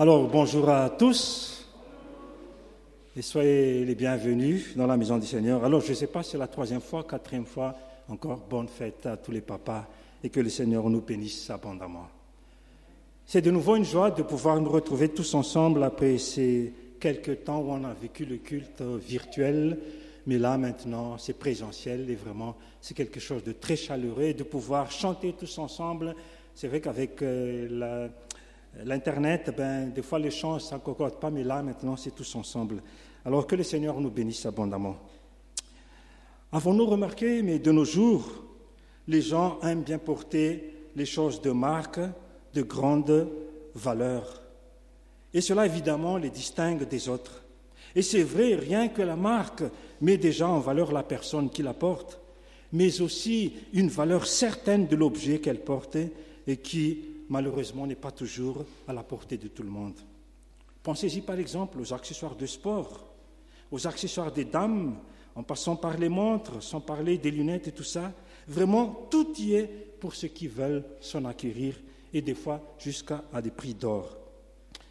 Alors, bonjour à tous et soyez les bienvenus dans la maison du Seigneur. Alors, je ne sais pas si c'est la troisième fois, quatrième fois, encore bonne fête à tous les papas et que le Seigneur nous bénisse abondamment. C'est de nouveau une joie de pouvoir nous retrouver tous ensemble après ces quelques temps où on a vécu le culte virtuel, mais là maintenant c'est présentiel et vraiment c'est quelque chose de très chaleureux de pouvoir chanter tous ensemble. C'est vrai qu'avec euh, l'Internet, ben, des fois les chants ne concorde pas, mais là maintenant c'est tous ensemble. Alors que le Seigneur nous bénisse abondamment. Avons-nous remarqué, mais de nos jours, les gens aiment bien porter les choses de marque, de grande valeur. Et cela, évidemment, les distingue des autres. Et c'est vrai, rien que la marque met déjà en valeur la personne qui la porte, mais aussi une valeur certaine de l'objet qu'elle porte et qui, malheureusement, n'est pas toujours à la portée de tout le monde. Pensez-y par exemple aux accessoires de sport, aux accessoires des dames, en passant par les montres, sans parler des lunettes et tout ça. Vraiment, tout y est pour ceux qui veulent s'en acquérir et des fois jusqu'à des prix d'or.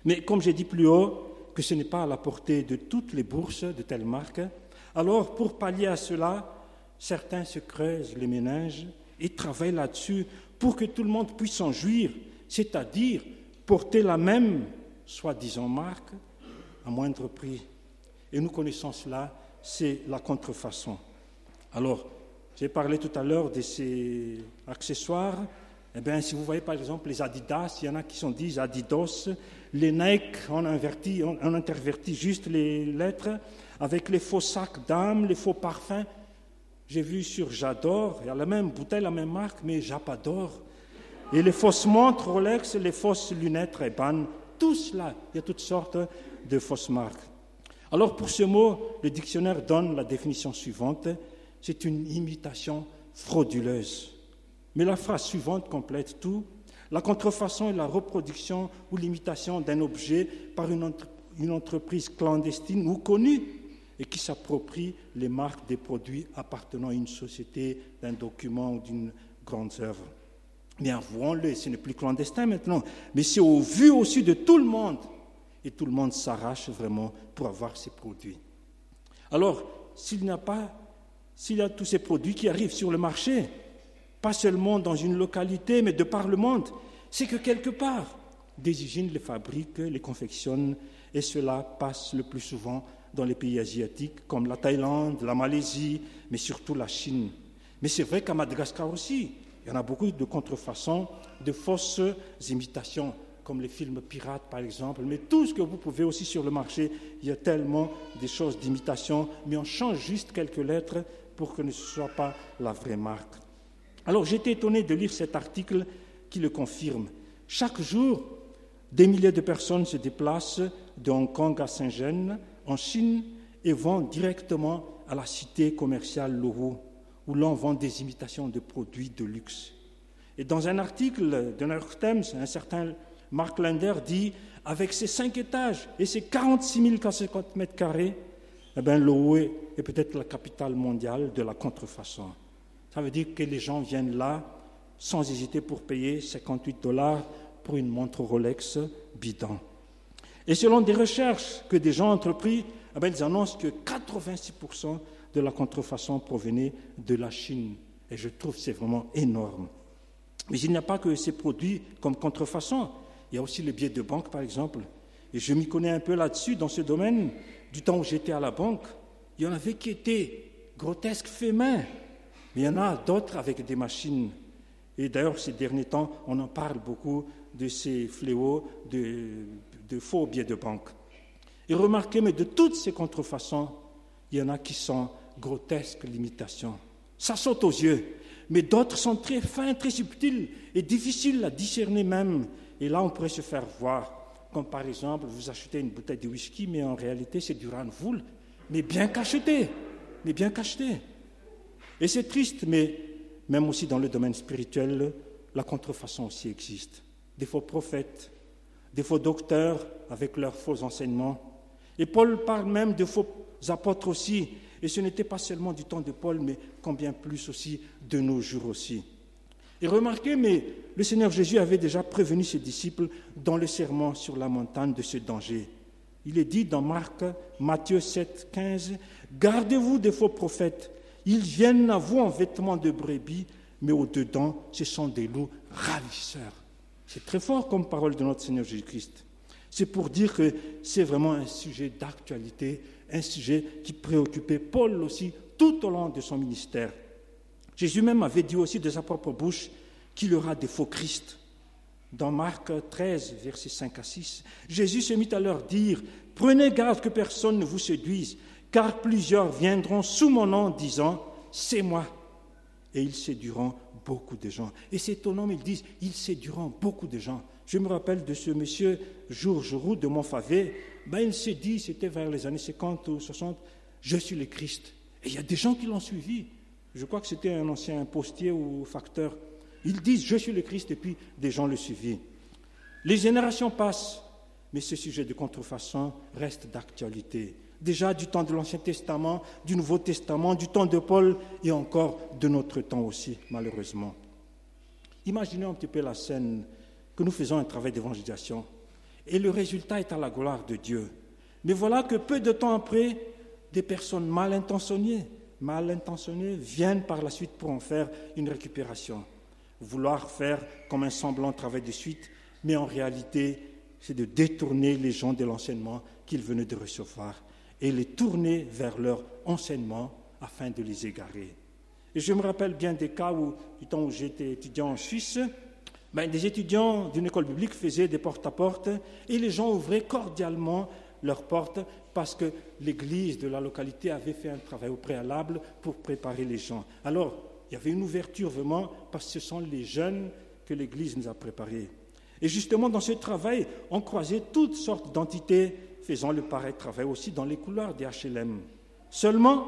Mais comme j'ai dit plus haut, que ce n'est pas à la portée de toutes les bourses de telle marque, alors pour pallier à cela, certains se creusent les méninges et travaillent là-dessus pour que tout le monde puisse en jouir, c'est-à-dire porter la même, soi-disant, marque à moindre prix. Et nous connaissons cela, c'est la contrefaçon. Alors, j'ai parlé tout à l'heure de ces accessoires eh bien, si vous voyez par exemple les Adidas, il y en a qui sont dit Adidas, les Nike, on, inverti, on, intervertit juste les lettres, avec les faux sacs d'âme, les faux parfums. J'ai vu sur J'adore, il y a la même bouteille, la même marque, mais J'apadore. Et les fausses montres Rolex, les fausses lunettes Ray-Ban, tout cela, il y a toutes sortes de fausses marques. Alors pour ce mot, le dictionnaire donne la définition suivante, c'est une imitation frauduleuse. Mais la phrase suivante complète tout. La contrefaçon est la reproduction ou l'imitation d'un objet par une, une, entreprise clandestine ou connue et qui s'approprie les marques des produits appartenant à une société, d'un document ou d'une grande œuvre. Mais avouons-le, ce n'est plus clandestin maintenant, mais c'est au vu aussi de tout le monde. Et tout le monde s'arrache vraiment pour avoir ces produits. Alors, s'il n'y a pas, s'il y a tous ces produits qui arrivent sur le marché, pas seulement dans une localité, mais de par le monde, c'est que quelque part, des usines les fabriquent, les confectionnent, et cela passe le plus souvent dans les pays asiatiques comme la Thaïlande, la Malaisie, mais surtout la Chine. Mais c'est vrai qu'à Madagascar aussi, il y en a beaucoup de contrefaçons, de fausses imitations, comme les films pirates par exemple, mais tout ce que vous pouvez aussi sur le marché, il y a tellement de choses d'imitation, mais on change juste quelques lettres pour que ce ne soit pas la vraie marque. Alors j'étais étonné de lire cet article qui le confirme. Chaque jour, des milliers de personnes se déplacent de Hong Kong à Saint-Gène, en Chine, et vont directement à la cité commerciale Lohu, où l'on vend des imitations de produits de luxe. Et dans un article de New York Times, un certain Mark Lander dit avec ses cinq étages et ses 46 450 mètres carrés, eh bien, est peut-être la capitale mondiale de la contrefaçon. Ça veut dire que les gens viennent là sans hésiter pour payer 58 dollars pour une montre Rolex bidon. Et selon des recherches que des gens ont entrepris, eh ben, ils annoncent que 86% de la contrefaçon provenait de la Chine. Et je trouve c'est vraiment énorme. Mais il n'y a pas que ces produits comme contrefaçon. Il y a aussi les billets de banque, par exemple. Et je m'y connais un peu là-dessus, dans ce domaine. Du temps où j'étais à la banque, il y en avait qui étaient grotesques, faits main. Mais il y en a d'autres avec des machines. Et d'ailleurs, ces derniers temps, on en parle beaucoup de ces fléaux de, faux billets de banque. Et remarquez, mais de toutes ces contrefaçons, il y en a qui sont grotesques limitations. Ça saute aux yeux. Mais d'autres sont très fins, très subtils et difficiles à discerner même. Et là, on pourrait se faire voir. Comme par exemple, vous achetez une bouteille de whisky, mais en réalité, c'est du Ranvoul, mais bien cacheté. Mais bien cacheté. Et c'est triste, mais même aussi dans le domaine spirituel, la contrefaçon aussi existe. Des faux prophètes, des faux docteurs avec leurs faux enseignements. Et Paul parle même de faux apôtres aussi. Et ce n'était pas seulement du temps de Paul, mais combien plus aussi de nos jours aussi. Et remarquez, mais le Seigneur Jésus avait déjà prévenu ses disciples dans le serment sur la montagne de ce danger. Il est dit dans Marc, Matthieu 7, 15, Gardez-vous des faux prophètes. Ils viennent à vous en vêtements de brebis, mais au-dedans, ce sont des loups ravisseurs. C'est très fort comme parole de notre Seigneur Jésus-Christ. C'est pour dire que c'est vraiment un sujet d'actualité, un sujet qui préoccupait Paul aussi tout au long de son ministère. Jésus même avait dit aussi de sa propre bouche qu'il y aura des faux Christ. Dans Marc 13, versets 5 à 6, Jésus se mit à leur dire, Prenez garde que personne ne vous séduise, car plusieurs viendront sous mon nom disant, C'est moi. Et ils séduiront beaucoup de gens. Et c'est étonnant, mais ils disent, ils séduiront beaucoup de gens. Je me rappelle de ce monsieur Georges Roux de Montfavet. Ben, il s'est dit, c'était vers les années 50 ou 60, je suis le Christ. Et il y a des gens qui l'ont suivi. Je crois que c'était un ancien postier ou facteur. Ils disent, je suis le Christ, et puis des gens le suivirent. Les générations passent, mais ce sujet de contrefaçon reste d'actualité. Déjà du temps de l'Ancien Testament, du Nouveau Testament, du temps de Paul et encore de notre temps aussi, malheureusement. Imaginez un petit peu la scène que nous faisons un travail d'évangélisation. Et le résultat est à la gloire de Dieu. Mais voilà que peu de temps après, des personnes mal intentionnées, mal intentionnées viennent par la suite pour en faire une récupération. Vouloir faire comme un semblant travail de suite, mais en réalité, c'est de détourner les gens de l'enseignement qu'ils venaient de recevoir et les tourner vers leur enseignement afin de les égarer. Et je me rappelle bien des cas où, du temps où j'étais étudiant en Suisse, ben, des étudiants d'une école publique faisaient des porte-à-porte et les gens ouvraient cordialement leurs portes parce que l'église de la localité avait fait un travail au préalable pour préparer les gens. Alors, il y avait une ouverture vraiment parce que ce sont les jeunes que l'église nous a préparés. Et justement, dans ce travail, on croisait toutes sortes d'entités faisant le pareil travail aussi dans les couloirs des HLM. Seulement,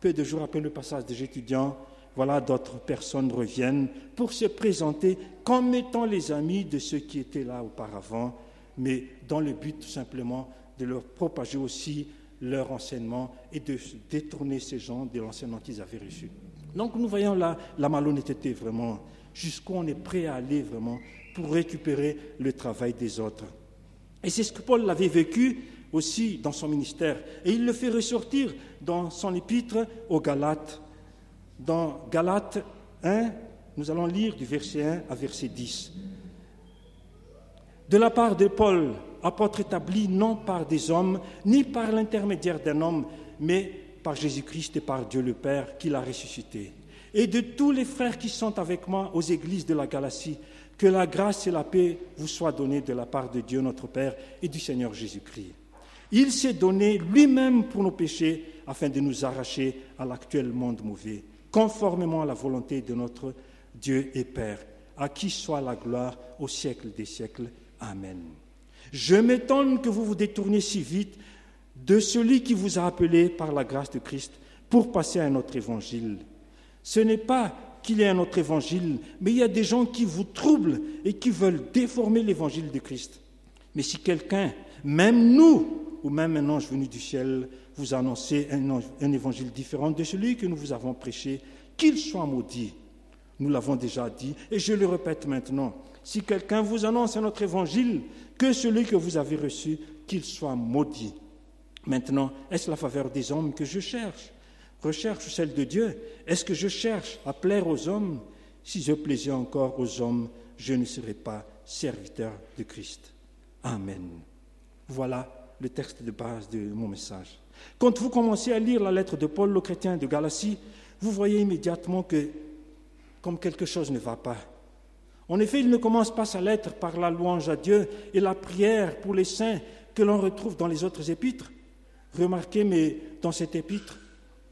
peu de jours après le passage des étudiants, voilà, d'autres personnes reviennent pour se présenter comme étant les amis de ceux qui étaient là auparavant, mais dans le but tout simplement de leur propager aussi leur enseignement et de détourner ces gens de l'enseignement qu'ils avaient reçu. Donc nous voyons là la malhonnêteté vraiment, jusqu'où on est prêt à aller vraiment pour récupérer le travail des autres. Et c'est ce que Paul avait vécu aussi dans son ministère. Et il le fait ressortir dans son épître aux Galates dans Galates 1, nous allons lire du verset 1 à verset 10. De la part de Paul, apôtre établi non par des hommes, ni par l'intermédiaire d'un homme, mais par Jésus-Christ et par Dieu le Père qui l'a ressuscité. Et de tous les frères qui sont avec moi aux églises de la Galatie, que la grâce et la paix vous soient données de la part de Dieu notre Père et du Seigneur Jésus-Christ. Il s'est donné lui-même pour nos péchés afin de nous arracher à l'actuel monde mauvais conformément à la volonté de notre Dieu et Père, à qui soit la gloire au siècle des siècles. Amen. Je m'étonne que vous vous détourniez si vite de celui qui vous a appelé par la grâce de Christ pour passer à un autre évangile. Ce n'est pas qu'il y ait un autre évangile, mais il y a des gens qui vous troublent et qui veulent déformer l'évangile de Christ. Mais si quelqu'un, même nous, ou même un ange venu du ciel, vous annoncer un, évangile différent de celui que nous vous avons prêché, qu'il soit maudit. Nous l'avons déjà dit et je le répète maintenant. Si quelqu'un vous annonce un autre évangile que celui que vous avez reçu, qu'il soit maudit. Maintenant, est-ce la faveur des hommes que je cherche? Recherche celle de Dieu. Est-ce que je cherche à plaire aux hommes? Si je plaisais encore aux hommes, je ne serais pas serviteur de Christ. Amen. Voilà le texte de base de mon message. Quand vous commencez à lire la lettre de Paul aux chrétiens de Galatie, vous voyez immédiatement que comme quelque chose ne va pas. En effet, il ne commence pas sa lettre par la louange à Dieu et la prière pour les saints que l'on retrouve dans les autres épîtres. Remarquez, mais dans cette épître,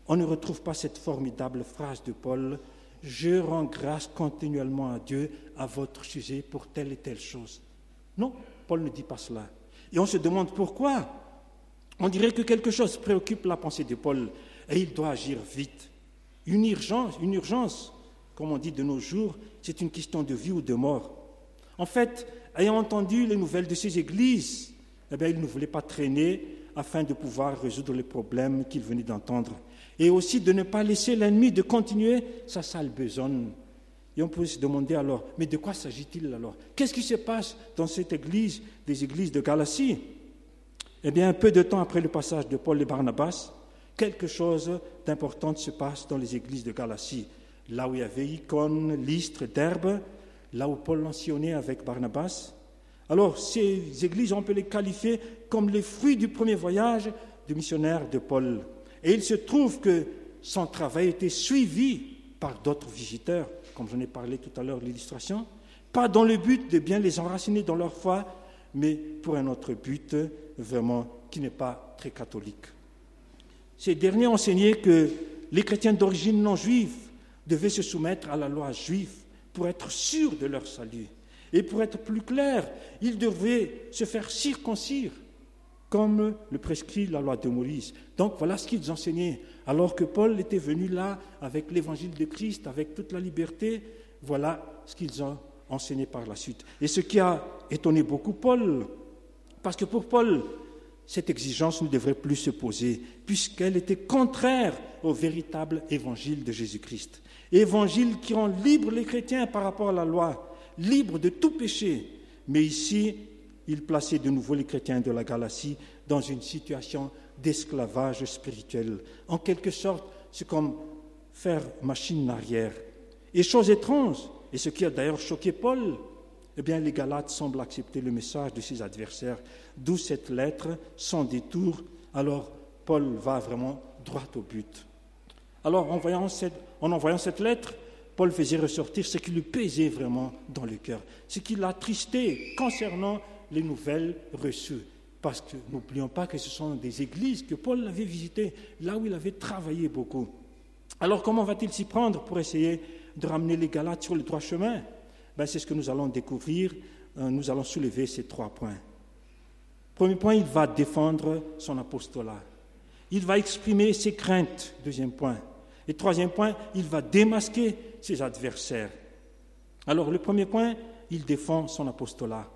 on ne retrouve pas cette formidable phrase de Paul Je rends grâce continuellement à Dieu à votre sujet pour telle et telle chose. Non, Paul ne dit pas cela. Et on se demande pourquoi. On dirait que quelque chose préoccupe la pensée de Paul et il doit agir vite. Une urgence, une urgence, comme on dit de nos jours, c'est une question de vie ou de mort. En fait, ayant entendu les nouvelles de ces églises, eh bien, il ne voulait pas traîner afin de pouvoir résoudre les problèmes qu'il venait d'entendre. Et aussi de ne pas laisser l'ennemi de continuer sa sale besogne. Et on peut se demander alors, mais de quoi s'agit-il alors? Qu'est-ce qui se passe dans cette église, des églises de Galatie? Eh bien, peu de temps après le passage de Paul et Barnabas, quelque chose d'important se passe dans les églises de Galatie. Là où il y avait Icône, Lystre, Derbe, là où Paul l'enseignait avec Barnabas. Alors, ces églises, on peut les qualifier comme les fruits du premier voyage du missionnaire de Paul. Et il se trouve que son travail était suivi par d'autres visiteurs, comme j'en ai parlé tout à l'heure l'illustration, pas dans le but de bien les enraciner dans leur foi, mais pour un autre but vraiment qui n'est pas très catholique. Ces derniers enseignaient que les chrétiens d'origine non juive devaient se soumettre à la loi juive pour être sûrs de leur salut. Et pour être plus clair, ils devaient se faire circoncire comme le prescrit la loi de Moïse. Donc voilà ce qu'ils enseignaient. Alors que Paul était venu là avec l'évangile de Christ, avec toute la liberté, voilà ce qu'ils ont enseigné par la suite. Et ce qui a étonné beaucoup Paul, parce que pour Paul, cette exigence ne devrait plus se poser, puisqu'elle était contraire au véritable évangile de Jésus-Christ. Évangile qui rend libre les chrétiens par rapport à la loi, libre de tout péché. Mais ici, il plaçait de nouveau les chrétiens de la Galatie dans une situation d'esclavage spirituel. En quelque sorte, c'est comme faire machine arrière. Et chose étrange, et ce qui a d'ailleurs choqué Paul, eh bien, les Galates semblent accepter le message de ses adversaires, d'où cette lettre sans détour. Alors, Paul va vraiment droit au but. Alors, en, envoyant cette lettre, Paul faisait ressortir ce qui lui pesait vraiment dans le cœur, ce qui l'attristait concernant les nouvelles reçues. Parce que n'oublions pas que ce sont des églises que Paul avait visitées, là où il avait travaillé beaucoup. Alors comment va-t-il s'y prendre pour essayer de ramener les Galates sur le droit chemin ben, C'est ce que nous allons découvrir. Euh, nous allons soulever ces trois points. Premier point, il va défendre son apostolat. Il va exprimer ses craintes, deuxième point. Et troisième point, il va démasquer ses adversaires. Alors le premier point, il défend son apostolat.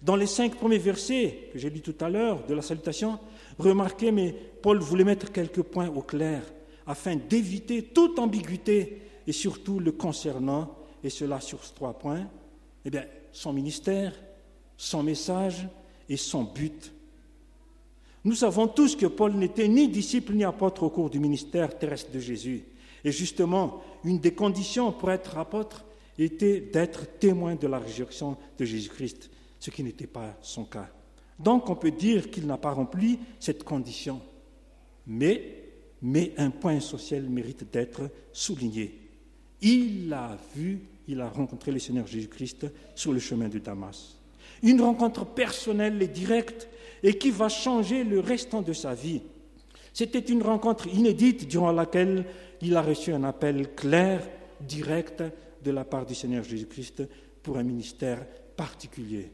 Dans les cinq premiers versets que j'ai lus tout à l'heure de la salutation, remarquez, mais Paul voulait mettre quelques points au clair afin d'éviter toute ambiguïté et surtout le concernant, et cela sur trois points, eh bien, son ministère, son message et son but. Nous savons tous que Paul n'était ni disciple ni apôtre au cours du ministère terrestre de Jésus. Et justement, une des conditions pour être apôtre était d'être témoin de la résurrection de Jésus-Christ ce qui n'était pas son cas. Donc on peut dire qu'il n'a pas rempli cette condition. Mais, mais un point social mérite d'être souligné. Il a vu, il a rencontré le Seigneur Jésus-Christ sur le chemin de Damas. Une rencontre personnelle et directe et qui va changer le restant de sa vie. C'était une rencontre inédite durant laquelle il a reçu un appel clair, direct de la part du Seigneur Jésus-Christ pour un ministère particulier.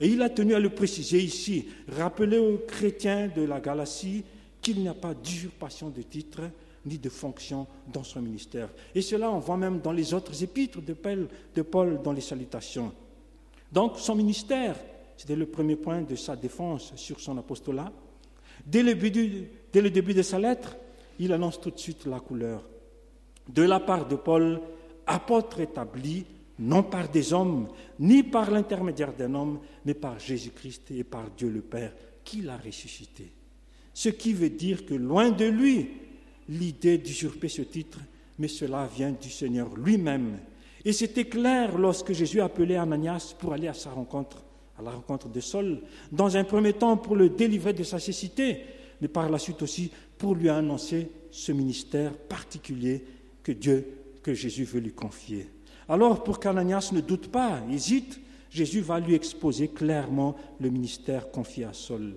Et il a tenu à le préciser ici, rappeler aux chrétiens de la Galatie qu'il n'y a pas d'usurpation de titre ni de fonction dans son ministère. Et cela, on voit même dans les autres épîtres de Paul, dans les salutations. Donc, son ministère, c'était le premier point de sa défense sur son apostolat. Dès le, dès le début de sa lettre, il annonce tout de suite la couleur. De la part de Paul, apôtre établi non par des hommes, ni par l'intermédiaire d'un homme, mais par Jésus-Christ et par Dieu le Père, qui l'a ressuscité. Ce qui veut dire que loin de lui, l'idée d'usurper ce titre, mais cela vient du Seigneur lui-même. Et c'était clair lorsque Jésus appelait Ananias pour aller à sa rencontre, à la rencontre de Saul, dans un premier temps pour le délivrer de sa cécité, mais par la suite aussi pour lui annoncer ce ministère particulier que Dieu, que Jésus veut lui confier. Alors, pour qu'Ananias ne doute pas, hésite, Jésus va lui exposer clairement le ministère confié à Saul.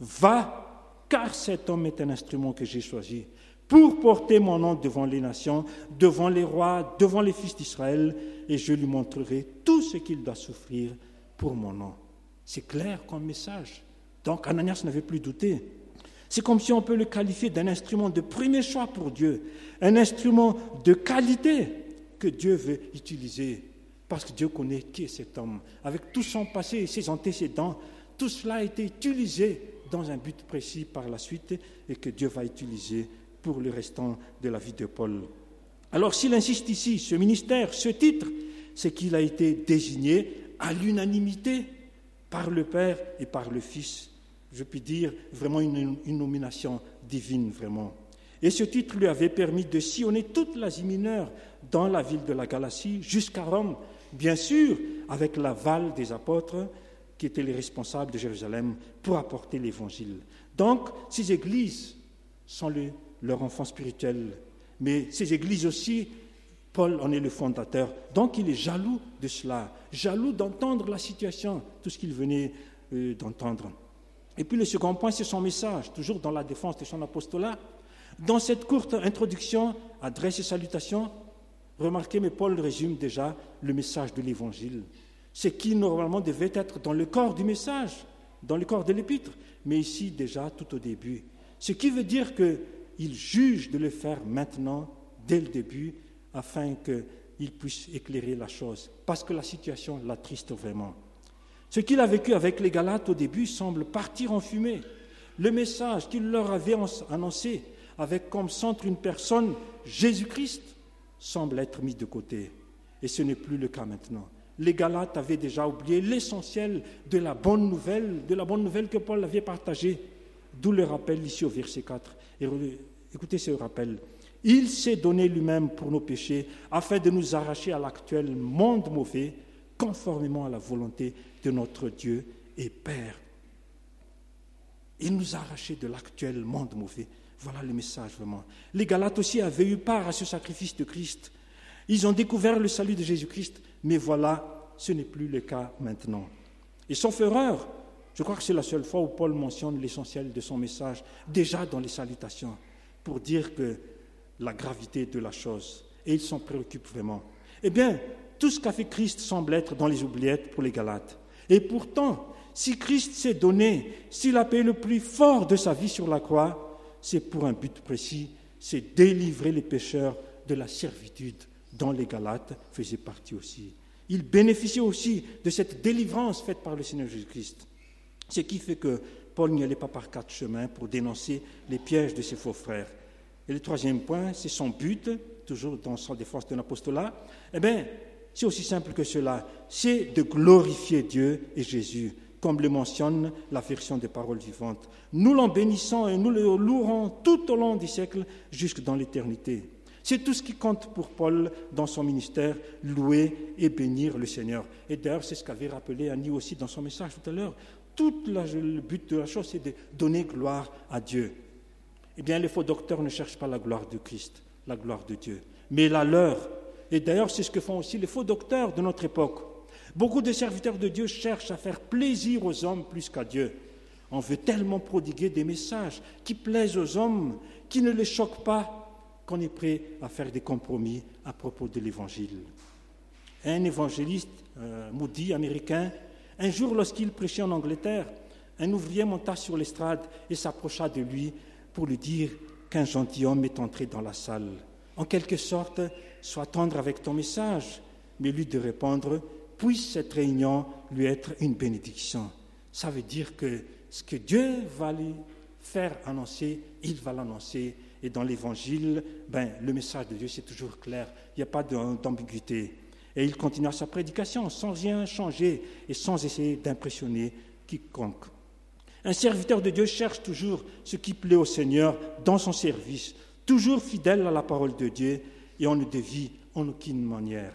Va, car cet homme est un instrument que j'ai choisi pour porter mon nom devant les nations, devant les rois, devant les fils d'Israël, et je lui montrerai tout ce qu'il doit souffrir pour mon nom. C'est clair comme message. Donc Ananias n'avait plus douté. C'est comme si on peut le qualifier d'un instrument de premier choix pour Dieu, un instrument de qualité que Dieu veut utiliser, parce que Dieu connaît qui est cet homme. Avec tout son passé et ses antécédents, tout cela a été utilisé dans un but précis par la suite et que Dieu va utiliser pour le restant de la vie de Paul. Alors s'il insiste ici, ce ministère, ce titre, c'est qu'il a été désigné à l'unanimité par le Père et par le Fils. Je puis dire vraiment une, nomination divine, vraiment. Et ce titre lui avait permis de sillonner toute l'Asie mineure dans la ville de la Galatie jusqu'à Rome, bien sûr avec l'aval des apôtres qui étaient les responsables de Jérusalem pour apporter l'Évangile. Donc ces églises sont leur enfant spirituel, mais ces églises aussi Paul en est le fondateur. Donc il est jaloux de cela, jaloux d'entendre la situation, tout ce qu'il venait euh, d'entendre. Et puis le second point, c'est son message, toujours dans la défense de son apostolat. Dans cette courte introduction, adresse et salutation, remarquez, mais Paul résume déjà le message de l'Évangile. Ce qui normalement devait être dans le corps du message, dans le corps de l'épître, mais ici déjà tout au début. Ce qui veut dire qu'il juge de le faire maintenant, dès le début, afin qu'il puisse éclairer la chose, parce que la situation l'attriste vraiment. Ce qu'il a vécu avec les Galates au début semble partir en fumée. Le message qu'il leur avait annoncé, avec comme centre une personne, Jésus-Christ, semble être mis de côté. Et ce n'est plus le cas maintenant. Les Galates avaient déjà oublié l'essentiel de la bonne nouvelle, de la bonne nouvelle que Paul avait partagée. D'où le rappel ici au verset 4. Et écoutez ce rappel. Il s'est donné lui-même pour nos péchés afin de nous arracher à l'actuel monde mauvais, conformément à la volonté de notre Dieu et Père. Il nous a arrachés de l'actuel monde mauvais. Voilà le message vraiment. Les Galates aussi avaient eu part à ce sacrifice de Christ. Ils ont découvert le salut de Jésus-Christ, mais voilà, ce n'est plus le cas maintenant. Et sauf erreur, je crois que c'est la seule fois où Paul mentionne l'essentiel de son message, déjà dans les salutations, pour dire que la gravité de la chose et ils s'en préoccupent vraiment. Eh bien, tout ce qu'a fait Christ semble être dans les oubliettes pour les Galates. Et pourtant, si Christ s'est donné, s'il a payé le plus fort de sa vie sur la croix, c'est pour un but précis, c'est délivrer les pécheurs de la servitude dont les Galates faisaient partie aussi. Il bénéficiait aussi de cette délivrance faite par le Seigneur Jésus-Christ. Ce qui fait que Paul n'y allait pas par quatre chemins pour dénoncer les pièges de ses faux frères. Et le troisième point, c'est son but, toujours dans sa défense de l'apostolat. Eh bien, c'est aussi simple que cela. C'est de glorifier Dieu et Jésus, comme le mentionne la version des paroles vivantes. Nous l'en bénissons et nous le louerons tout au long des siècles jusque dans l'éternité. C'est tout ce qui compte pour Paul dans son ministère, louer et bénir le Seigneur. Et d'ailleurs, c'est ce qu'avait rappelé Annie aussi dans son message tout à l'heure. Tout le but de la chose, c'est de donner gloire à Dieu. Eh bien, les faux docteurs ne cherchent pas la gloire de Christ, la gloire de Dieu, mais la leur. Et d'ailleurs, c'est ce que font aussi les faux docteurs de notre époque. Beaucoup de serviteurs de Dieu cherchent à faire plaisir aux hommes plus qu'à Dieu. On veut tellement prodiguer des messages qui plaisent aux hommes, qui ne les choquent pas, qu'on est prêt à faire des compromis à propos de l'Évangile. Un évangéliste euh, maudit américain, un jour lorsqu'il prêchait en Angleterre, un ouvrier monta sur l'estrade et s'approcha de lui pour lui dire qu'un gentilhomme est entré dans la salle. En quelque sorte, sois tendre avec ton message, mais lui de répondre, puisse cette réunion lui être une bénédiction. Ça veut dire que ce que Dieu va lui faire annoncer, il va l'annoncer. Et dans l'Évangile, ben, le message de Dieu, c'est toujours clair. Il n'y a pas d'ambiguïté. Et il continua sa prédication sans rien changer et sans essayer d'impressionner quiconque. Un serviteur de Dieu cherche toujours ce qui plaît au Seigneur dans son service, toujours fidèle à la parole de Dieu et on ne dévie en aucune manière.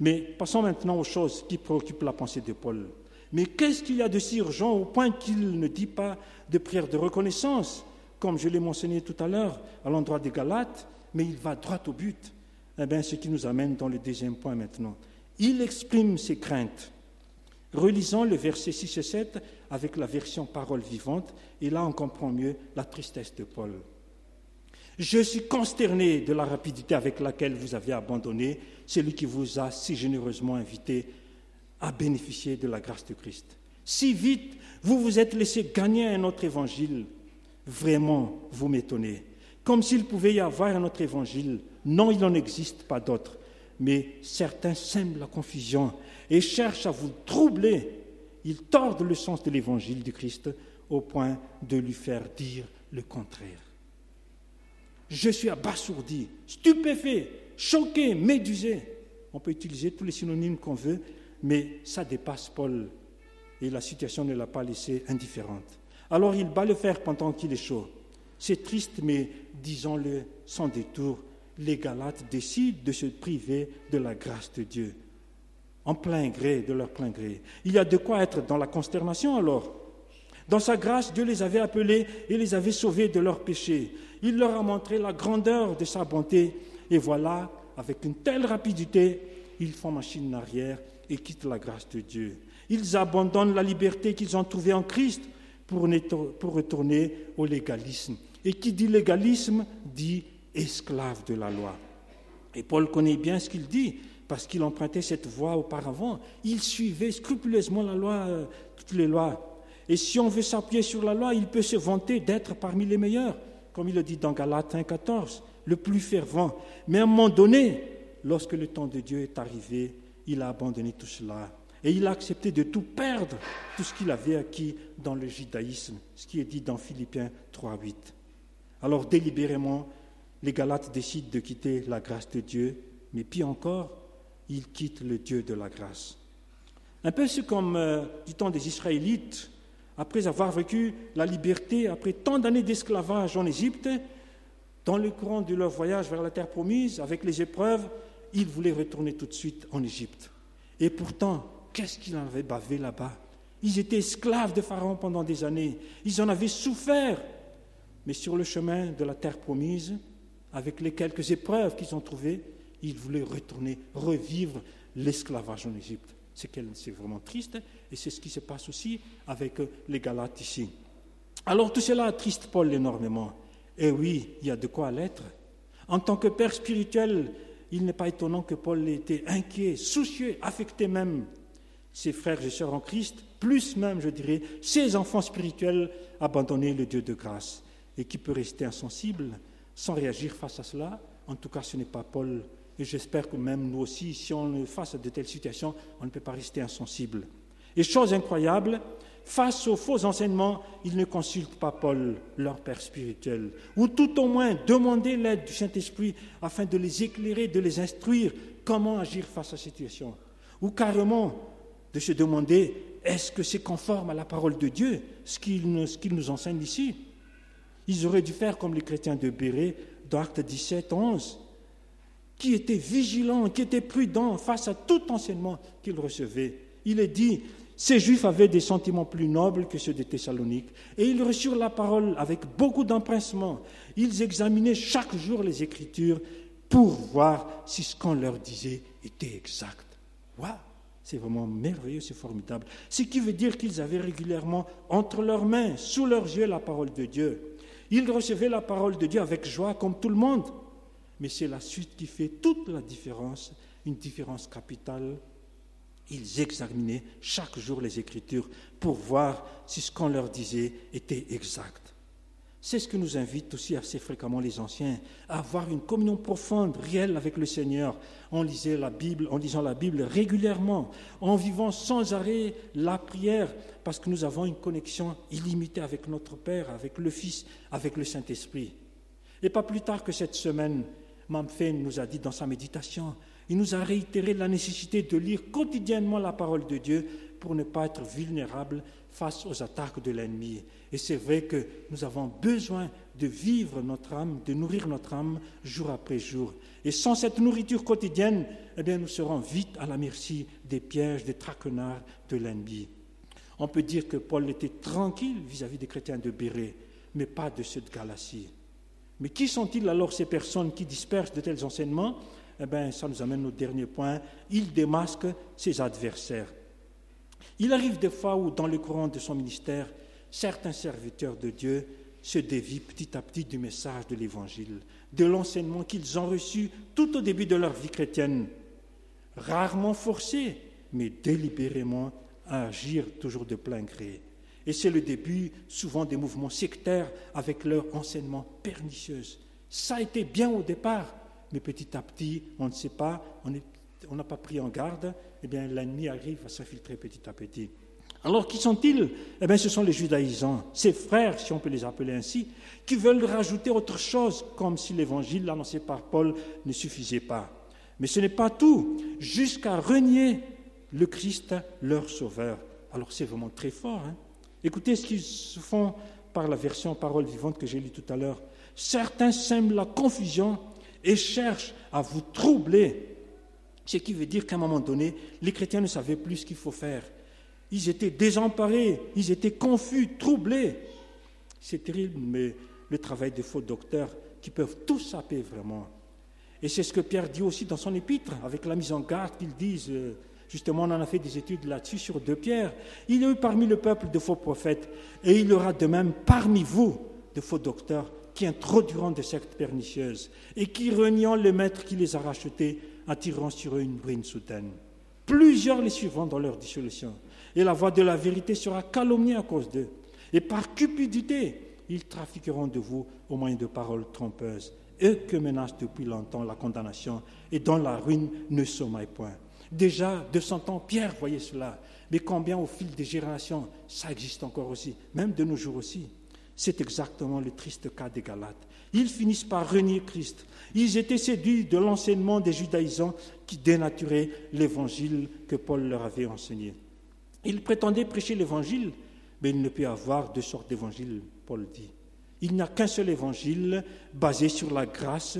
Mais passons maintenant aux choses qui préoccupent la pensée de Paul. Mais qu'est-ce qu'il y a de si urgent au point qu'il ne dit pas de prière de reconnaissance, comme je l'ai mentionné tout à l'heure à l'endroit des Galates, mais il va droit au but Eh ce qui nous amène dans le deuxième point maintenant. Il exprime ses craintes. Relisons le verset 6 et 7 avec la version parole vivante, et là on comprend mieux la tristesse de Paul. Je suis consterné de la rapidité avec laquelle vous avez abandonné celui qui vous a si généreusement invité à bénéficier de la grâce de Christ. Si vite vous vous êtes laissé gagner un autre évangile, vraiment vous m'étonnez. Comme s'il pouvait y avoir un autre évangile. Non, il n'en existe pas d'autre. Mais certains sèment la confusion et cherchent à vous troubler ils tordent le sens de l'évangile du Christ au point de lui faire dire le contraire. Je suis abasourdi, stupéfait, choqué, médusé. On peut utiliser tous les synonymes qu'on veut, mais ça dépasse Paul et la situation ne l'a pas laissé indifférente. Alors il bat le fer pendant qu'il est chaud. C'est triste, mais disons-le sans détour, les Galates décident de se priver de la grâce de Dieu, en plein gré, de leur plein gré. Il y a de quoi être dans la consternation alors. Dans sa grâce, Dieu les avait appelés et les avait sauvés de leurs péchés. Il leur a montré la grandeur de sa bonté. Et voilà, avec une telle rapidité, ils font machine arrière et quittent la grâce de Dieu. Ils abandonnent la liberté qu'ils ont trouvée en Christ pour, retourner au légalisme. Et qui dit légalisme dit esclave de la loi. Et Paul connaît bien ce qu'il dit, parce qu'il empruntait cette voie auparavant. Il suivait scrupuleusement la loi, euh, toutes les lois. Et si on veut s'appuyer sur la loi, il peut se vanter d'être parmi les meilleurs, comme il le dit dans Galates 1.14, le plus fervent. Mais à un moment donné, lorsque le temps de Dieu est arrivé, il a abandonné tout cela et il a accepté de tout perdre, tout ce qu'il avait acquis dans le judaïsme, ce qui est dit dans Philippiens 3.8. Alors délibérément, les Galates décident de quitter la grâce de Dieu, mais puis encore, ils quittent le Dieu de la grâce. Un peu comme euh, du temps des Israélites, après avoir vécu la liberté, après tant d'années d'esclavage en Égypte, dans le courant de leur voyage vers la terre promise, avec les épreuves, ils voulaient retourner tout de suite en Égypte. Et pourtant, qu'est-ce qu'ils en avaient bavé là-bas? Ils étaient esclaves de Pharaon pendant des années. Ils en avaient souffert. Mais sur le chemin de la terre promise, avec les quelques épreuves qu'ils ont trouvées, ils voulaient retourner, revivre l'esclavage en Égypte. C'est vraiment triste et c'est ce qui se passe aussi avec les Galates ici. Alors tout cela attriste Paul énormément. Et oui, il y a de quoi l'être. En tant que père spirituel, il n'est pas étonnant que Paul ait été inquiet, soucieux, affecté même ses frères et sœurs en Christ, plus même, je dirais, ses enfants spirituels abandonner le Dieu de grâce. Et qui peut rester insensible sans réagir face à cela En tout cas, ce n'est pas Paul. Et j'espère que même nous aussi, si on est face à de telles situations, on ne peut pas rester insensible. Et chose incroyable, face aux faux enseignements, ils ne consultent pas Paul, leur père spirituel, ou tout au moins demander l'aide du Saint-Esprit afin de les éclairer, de les instruire comment agir face à cette situation. Ou carrément de se demander est-ce que c'est conforme à la parole de Dieu, ce qu'il nous, nous, enseigne ici? Ils auraient dû faire comme les chrétiens de Béret, dans Acte 17, 11, qui étaient vigilants, qui étaient prudents face à tout enseignement qu'ils recevaient. Il est dit ces Juifs avaient des sentiments plus nobles que ceux des Thessaloniques, et ils reçurent la parole avec beaucoup d'empressement. Ils examinaient chaque jour les Écritures pour voir si ce qu'on leur disait était exact. Waouh c'est vraiment merveilleux, c'est formidable. Ce qui veut dire qu'ils avaient régulièrement entre leurs mains, sous leurs yeux, la parole de Dieu. Ils recevaient la parole de Dieu avec joie, comme tout le monde. Mais c'est la suite qui fait toute la différence, une différence capitale. Ils examinaient chaque jour les Écritures pour voir si ce qu'on leur disait était exact. C'est ce que nous invitent aussi assez fréquemment les anciens, à avoir une communion profonde, réelle avec le Seigneur, en lisant la Bible, en lisant la Bible régulièrement, en vivant sans arrêt la prière, parce que nous avons une connexion illimitée avec notre Père, avec le Fils, avec le Saint-Esprit. Et pas plus tard que cette semaine, Mamfen nous a dit dans sa méditation, il nous a réitéré la nécessité de lire quotidiennement la parole de Dieu pour ne pas être vulnérable face aux attaques de l'ennemi. Et c'est vrai que nous avons besoin de vivre notre âme, de nourrir notre âme jour après jour. Et sans cette nourriture quotidienne, eh bien, nous serons vite à la merci des pièges, des traquenards de l'ennemi. On peut dire que Paul était tranquille vis-à-vis des chrétiens de Béret, mais pas de ceux de Galatie. Mais qui sont-ils alors ces personnes qui dispersent de tels enseignements? Eh bien, ça nous amène au dernier point. Ils démasquent ses adversaires. Il arrive des fois où, dans le courant de son ministère, certains serviteurs de Dieu se dévient petit à petit du message de l'Évangile, de l'enseignement qu'ils ont reçu tout au début de leur vie chrétienne, rarement forcés, mais délibérément à agir toujours de plein gré. Et c'est le début souvent des mouvements sectaires avec leur enseignement pernicieux. Ça a été bien au départ, mais petit à petit, on ne sait pas, on n'a pas pris en garde, eh bien l'ennemi arrive à s'infiltrer petit à petit. Alors qui sont-ils? Eh bien, ce sont les judaïsants, ces frères, si on peut les appeler ainsi, qui veulent rajouter autre chose, comme si l'évangile annoncé par Paul ne suffisait pas. Mais ce n'est pas tout, jusqu'à renier le Christ, leur sauveur. Alors c'est vraiment très fort. Hein. Écoutez ce qu'ils font par la version parole vivante que j'ai lue tout à l'heure. Certains sèment la confusion et cherchent à vous troubler. Ce qui veut dire qu'à un moment donné, les chrétiens ne savaient plus ce qu'il faut faire. Ils étaient désemparés, ils étaient confus, troublés. C'est terrible, mais le travail des faux docteurs qui peuvent tout saper vraiment. Et c'est ce que Pierre dit aussi dans son épître, avec la mise en garde qu'ils disent, euh, justement on en a fait des études là-dessus sur deux pierres. Il y a eu parmi le peuple de faux prophètes, et il y aura de même parmi vous de faux docteurs qui introduiront des sectes pernicieuses et qui, reniant le maître qui les a rachetés, attireront sur eux une ruine soudaine. Plusieurs les suivront dans leur dissolution et la voix de la vérité sera calomniée à cause d'eux. Et par cupidité, ils trafiqueront de vous au moyen de paroles trompeuses, eux que menace depuis longtemps la condamnation et dont la ruine ne sommeille point. Déjà, de son temps, Pierre voyait cela, mais combien au fil des générations, ça existe encore aussi, même de nos jours aussi. C'est exactement le triste cas des Galates. Ils finissent par renier Christ. Ils étaient séduits de l'enseignement des judaïsants qui dénaturait l'évangile que Paul leur avait enseigné. Il prétendait prêcher l'évangile, mais il ne peut y avoir deux sortes d'évangile, Paul dit. Il n'y a qu'un seul évangile basé sur la grâce,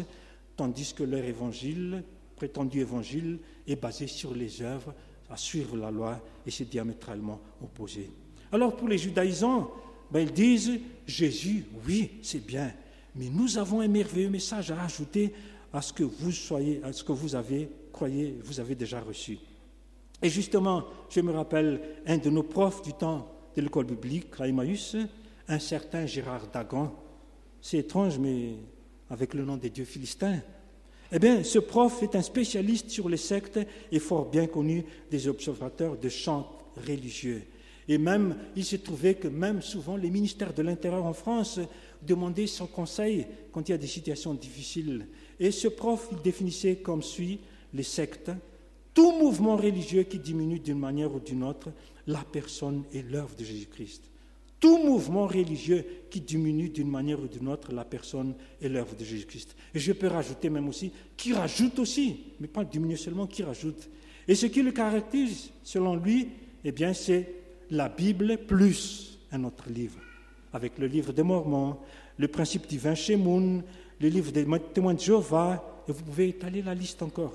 tandis que leur évangile, prétendu évangile, est basé sur les œuvres, à suivre la loi, et c'est diamétralement opposé. Alors pour les judaïsants, ben, ils disent Jésus, oui, c'est bien, mais nous avons un merveilleux message à ajouter à ce que vous soyez, à ce que vous avez, croyez, vous avez déjà reçu. Et justement, je me rappelle un de nos profs du temps de l'école biblique à Emmaüs, un certain Gérard Dagon. C'est étrange, mais avec le nom des dieux philistins. Eh bien, ce prof est un spécialiste sur les sectes et fort bien connu des observateurs de chants religieux. Et même, il s'est trouvé que même souvent les ministères de l'Intérieur en France demandaient son conseil quand il y a des situations difficiles. Et ce prof, il définissait comme suit les sectes tout mouvement religieux qui diminue d'une manière ou d'une autre la personne et l'œuvre de Jésus-Christ. Tout mouvement religieux qui diminue d'une manière ou d'une autre la personne et l'œuvre de Jésus-Christ. Et je peux rajouter même aussi, qui rajoute aussi, mais pas diminuer seulement, qui rajoute. Et ce qui le caractérise, selon lui, eh bien, c'est la Bible plus un autre livre, avec le livre des Mormons, le principe divin chez Moon, le livre des témoins de Jéhovah, et vous pouvez étaler la liste encore.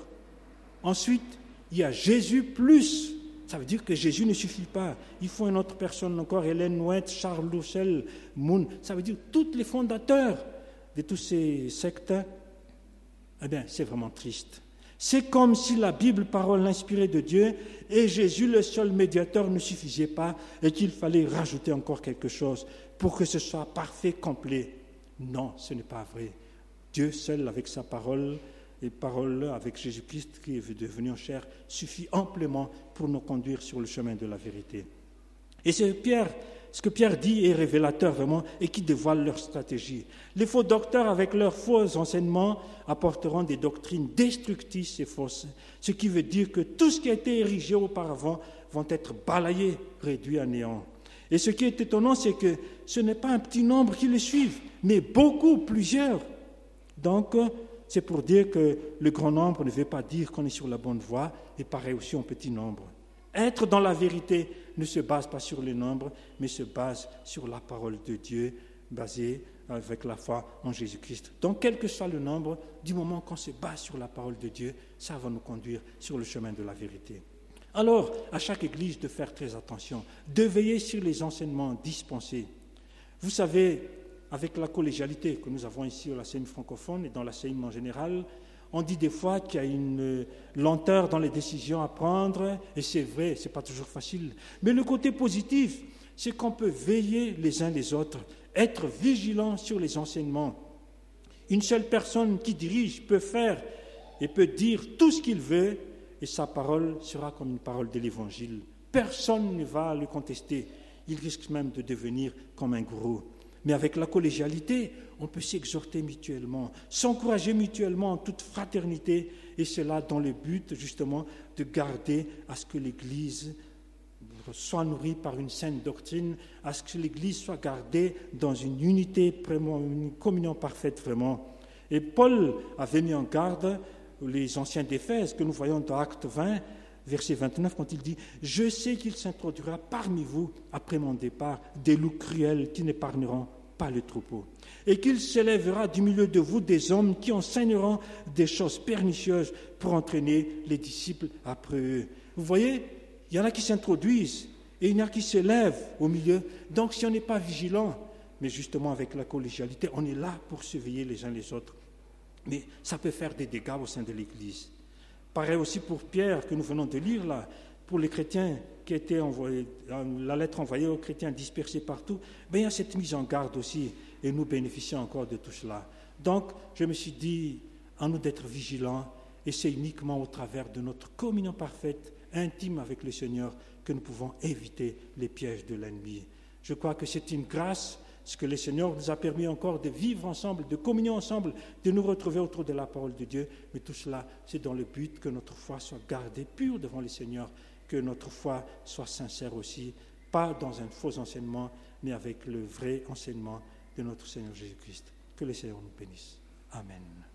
Ensuite, il y a Jésus plus. Ça veut dire que Jésus ne suffit pas. Il faut une autre personne encore, Hélène White, Charles Louchel, Moon. Ça veut dire tous les fondateurs de tous ces sectes. Eh bien, c'est vraiment triste. C'est comme si la Bible, parole inspirée de Dieu, et Jésus, le seul médiateur, ne suffisait pas et qu'il fallait rajouter encore quelque chose pour que ce soit parfait, complet. Non, ce n'est pas vrai. Dieu seul, avec sa parole, et parole avec Jésus-Christ qui est devenu en chair suffit amplement pour nous conduire sur le chemin de la vérité. Et c'est Pierre, ce que Pierre dit est révélateur vraiment et qui dévoile leur stratégie. Les faux docteurs, avec leurs faux enseignements, apporteront des doctrines destructrices et fausses, ce qui veut dire que tout ce qui a été érigé auparavant vont être balayés, réduits à néant. Et ce qui est étonnant, c'est que ce n'est pas un petit nombre qui les suivent, mais beaucoup, plusieurs. Donc, c'est pour dire que le grand nombre ne veut pas dire qu'on est sur la bonne voie, et pareil aussi en petit nombre. Être dans la vérité ne se base pas sur le nombre, mais se base sur la parole de Dieu, basée avec la foi en Jésus-Christ. Donc, quel que soit le nombre, du moment qu'on se base sur la parole de Dieu, ça va nous conduire sur le chemin de la vérité. Alors, à chaque église de faire très attention, de veiller sur les enseignements dispensés. Vous savez, avec la collégialité que nous avons ici au l'ACM francophone et dans l'enseignement général, on dit des fois qu'il y a une lenteur dans les décisions à prendre, et c'est vrai, ce n'est pas toujours facile. Mais le côté positif, c'est qu'on peut veiller les uns les autres, être vigilant sur les enseignements. Une seule personne qui dirige peut faire et peut dire tout ce qu'il veut, et sa parole sera comme une parole de l'Évangile. Personne ne va le contester. Il risque même de devenir comme un gourou. Mais avec la collégialité, on peut s'exhorter mutuellement, s'encourager mutuellement en toute fraternité, et cela dans le but justement de garder à ce que l'Église soit nourri par une saine doctrine, à ce que l'Église soit gardée dans une unité, une communion parfaite vraiment. Et Paul avait mis en garde les anciens d'Éphèse que nous voyons dans Acte 20, verset 29, quand il dit Je sais qu'il s'introduira parmi vous, après mon départ, des loups cruels qui n'épargneront pas le troupeau, et qu'il s'élèvera du milieu de vous des hommes qui enseigneront des choses pernicieuses pour entraîner les disciples après eux. Vous voyez, il y en a qui s'introduisent et il y en a qui s'élèvent au milieu. Donc si on n'est pas vigilant, mais justement avec la collégialité, on est là pour surveiller les uns les autres. Mais ça peut faire des dégâts au sein de l'Église. Pareil aussi pour Pierre que nous venons de lire là, pour les chrétiens qui étaient envoyés, la lettre envoyée aux chrétiens dispersés partout, ben, il y a cette mise en garde aussi, et nous bénéficions encore de tout cela. Donc, je me suis dit, à nous d'être vigilants, et c'est uniquement au travers de notre communion parfaite, intime avec le Seigneur, que nous pouvons éviter les pièges de l'ennemi. Je crois que c'est une grâce ce que le Seigneur nous a permis encore de vivre ensemble, de communier ensemble, de nous retrouver autour de la parole de Dieu. Mais tout cela, c'est dans le but que notre foi soit gardée pure devant le Seigneur, que notre foi soit sincère aussi, pas dans un faux enseignement, mais avec le vrai enseignement de notre Seigneur Jésus-Christ. Que le Seigneur nous bénisse. Amen.